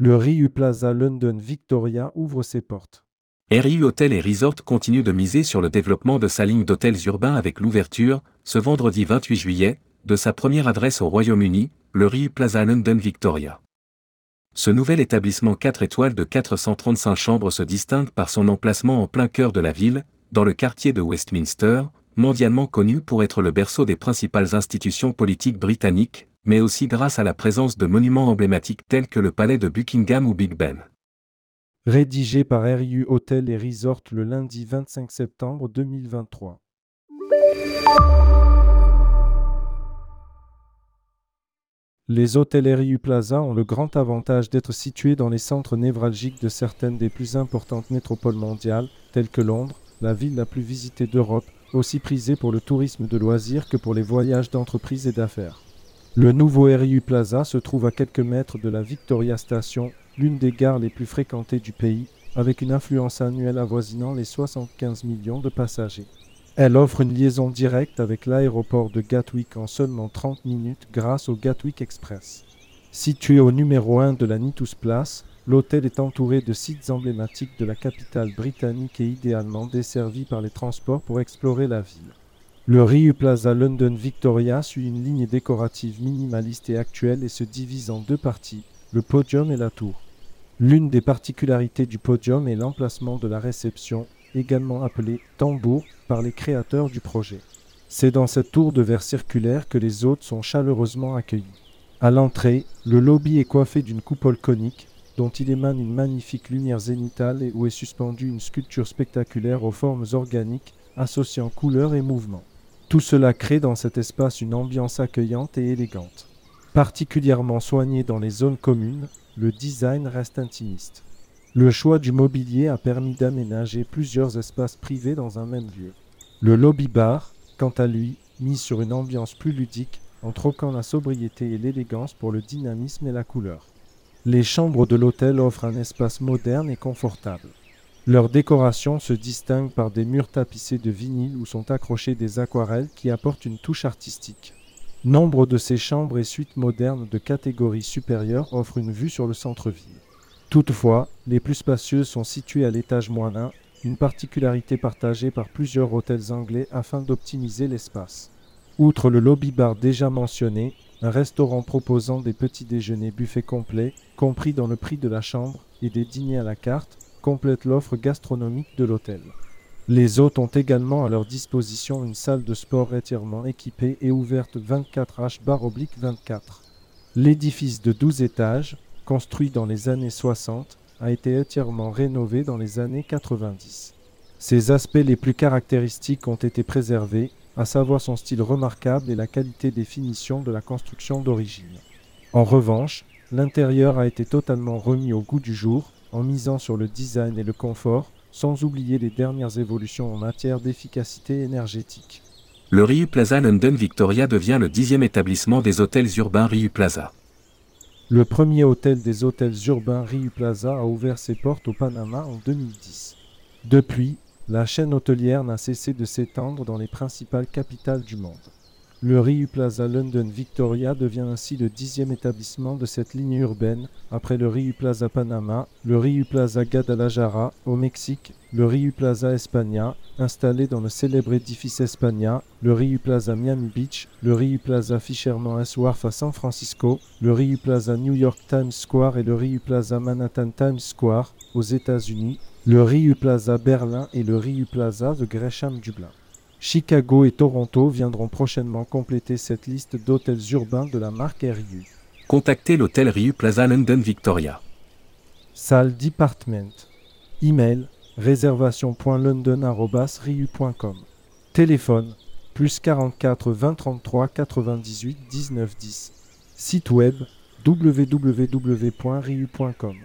Le Riu Plaza London Victoria ouvre ses portes. RIU Hôtel et Resort continue de miser sur le développement de sa ligne d'hôtels urbains avec l'ouverture, ce vendredi 28 juillet, de sa première adresse au Royaume-Uni, le Riu Plaza London Victoria. Ce nouvel établissement 4 étoiles de 435 chambres se distingue par son emplacement en plein cœur de la ville, dans le quartier de Westminster, mondialement connu pour être le berceau des principales institutions politiques britanniques, mais aussi grâce à la présence de monuments emblématiques tels que le palais de Buckingham ou Big Ben. Rédigé par RIU Hôtel et Resort le lundi 25 septembre 2023. Les hôtels RIU Plaza ont le grand avantage d'être situés dans les centres névralgiques de certaines des plus importantes métropoles mondiales, telles que Londres, la ville la plus visitée d'Europe, aussi prisée pour le tourisme de loisirs que pour les voyages d'entreprise et d'affaires. Le nouveau RIU Plaza se trouve à quelques mètres de la Victoria Station, l'une des gares les plus fréquentées du pays, avec une affluence annuelle avoisinant les 75 millions de passagers. Elle offre une liaison directe avec l'aéroport de Gatwick en seulement 30 minutes grâce au Gatwick Express. Situé au numéro 1 de la Nitus Place, l'hôtel est entouré de sites emblématiques de la capitale britannique et idéalement desservi par les transports pour explorer la ville. Le Riu Plaza London Victoria suit une ligne décorative minimaliste et actuelle et se divise en deux parties, le podium et la tour. L'une des particularités du podium est l'emplacement de la réception, également appelée tambour par les créateurs du projet. C'est dans cette tour de verre circulaire que les hôtes sont chaleureusement accueillis. À l'entrée, le lobby est coiffé d'une coupole conique dont il émane une magnifique lumière zénitale et où est suspendue une sculpture spectaculaire aux formes organiques associant couleurs et mouvements. Tout cela crée dans cet espace une ambiance accueillante et élégante. Particulièrement soigné dans les zones communes, le design reste intimiste. Le choix du mobilier a permis d'aménager plusieurs espaces privés dans un même lieu. Le lobby bar, quant à lui, mise sur une ambiance plus ludique en troquant la sobriété et l'élégance pour le dynamisme et la couleur. Les chambres de l'hôtel offrent un espace moderne et confortable. Leur décoration se distingue par des murs tapissés de vinyle où sont accrochées des aquarelles qui apportent une touche artistique. Nombre de ces chambres et suites modernes de catégorie supérieure offrent une vue sur le centre-ville. Toutefois, les plus spacieuses sont situées à l'étage moins 1, une particularité partagée par plusieurs hôtels anglais afin d'optimiser l'espace. Outre le lobby bar déjà mentionné, un restaurant proposant des petits déjeuners buffets complets, compris dans le prix de la chambre, et des dîners à la carte, complète l'offre gastronomique de l'hôtel. Les hôtes ont également à leur disposition une salle de sport entièrement équipée et ouverte 24 H 24. L'édifice de 12 étages, construit dans les années 60, a été entièrement rénové dans les années 90. Ses aspects les plus caractéristiques ont été préservés, à savoir son style remarquable et la qualité des finitions de la construction d'origine. En revanche, l'intérieur a été totalement remis au goût du jour en misant sur le design et le confort, sans oublier les dernières évolutions en matière d'efficacité énergétique. Le Riu Plaza London Victoria devient le dixième établissement des hôtels urbains Riu Plaza. Le premier hôtel des hôtels urbains Riu Plaza a ouvert ses portes au Panama en 2010. Depuis, la chaîne hôtelière n'a cessé de s'étendre dans les principales capitales du monde. Le Riu Plaza London Victoria devient ainsi le dixième établissement de cette ligne urbaine, après le Riu Plaza Panama, le Riu Plaza Guadalajara au Mexique, le Riu Plaza España, installé dans le célèbre édifice España, le Riu Plaza Miami Beach, le Riu Plaza Fisherman's Wharf à San Francisco, le Riu Plaza New York Times Square et le Riu Plaza Manhattan Times Square aux États-Unis, le Riu Plaza Berlin et le Riu Plaza de Gresham Dublin. Chicago et Toronto viendront prochainement compléter cette liste d'hôtels urbains de la marque RIU. Contactez l'hôtel Riu Plaza London Victoria. Salle Department. Email réservation.london.riu.com. Téléphone plus 44 20 33 98 19 10. Site web www.riu.com.